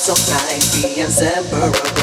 hearts of nine be inseparable.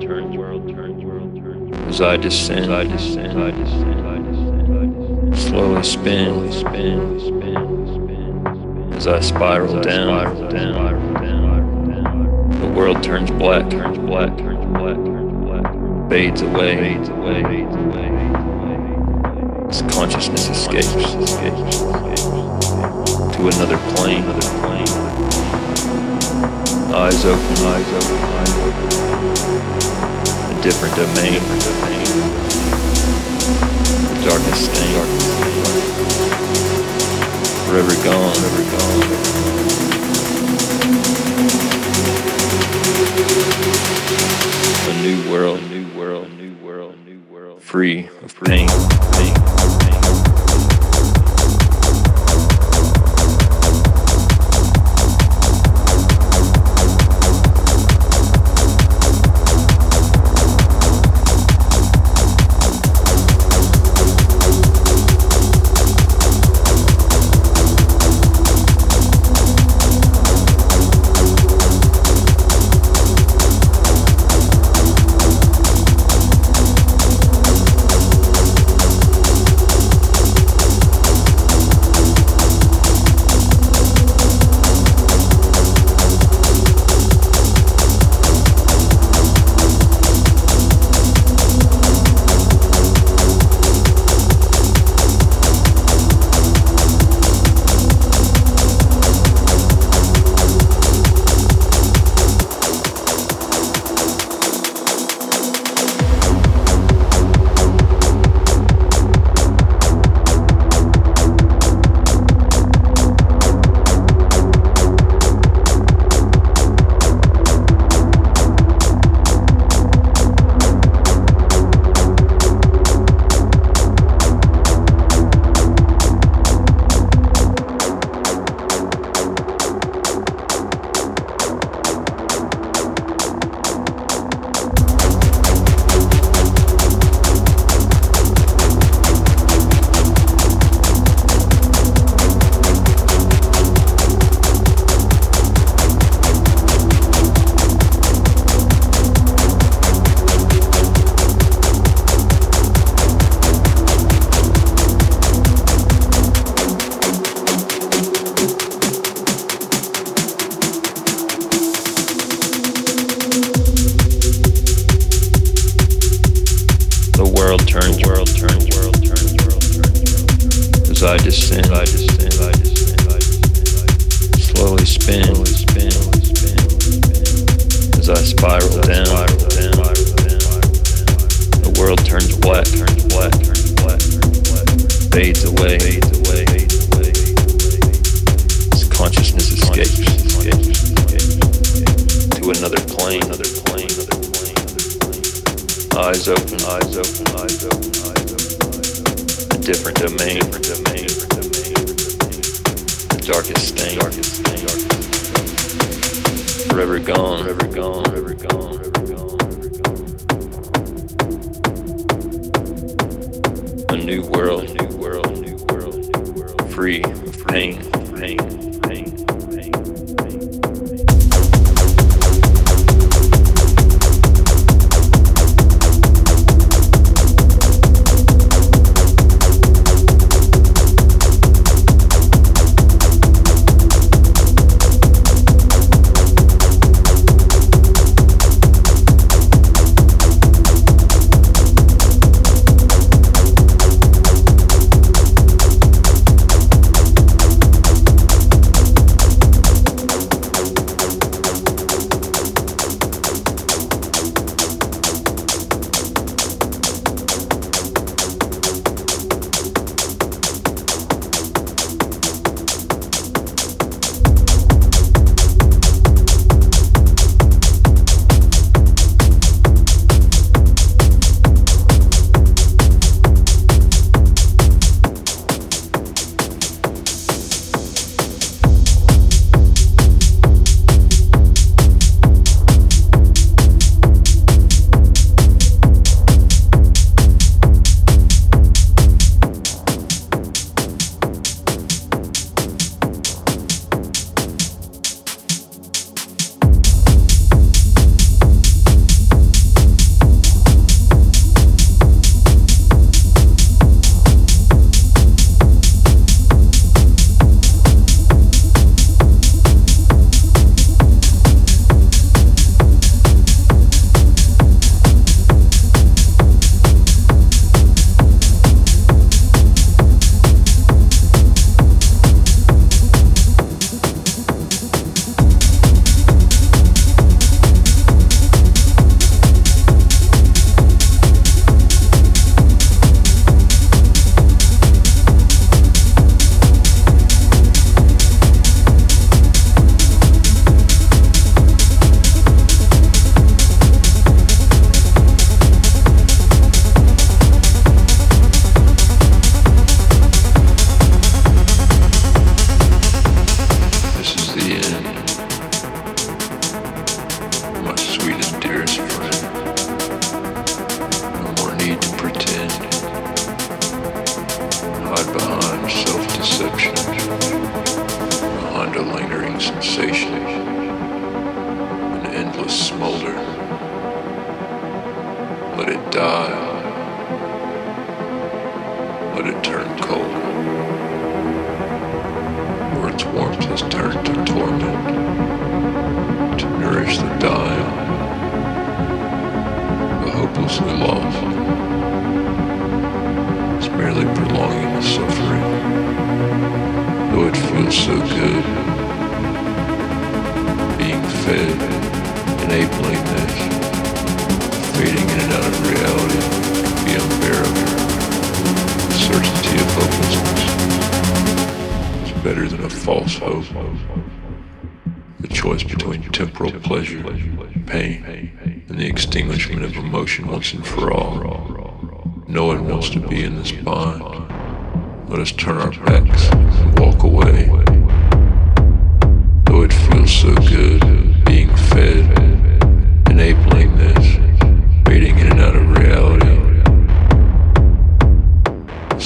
Turns, world turns, world turns. As I descend, I descend, I descend, I descend, I descend. Slowly spin, spin, spin, spin. As I spiral down, spiral down, spiral down. The world turns black, turns black, turns black, turns black. Fades away, fades away, fades away. As consciousness escapes, escapes, escapes to another plane, another plane. Eyes open, eyes open, eyes open. A different domain, different domain. The darkness stain, darkness stain. Forever gone, forever gone. A new world, a new world, a new world, a new world. Free of pain.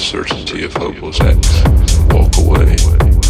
Certainty of hopeless acts, walk away.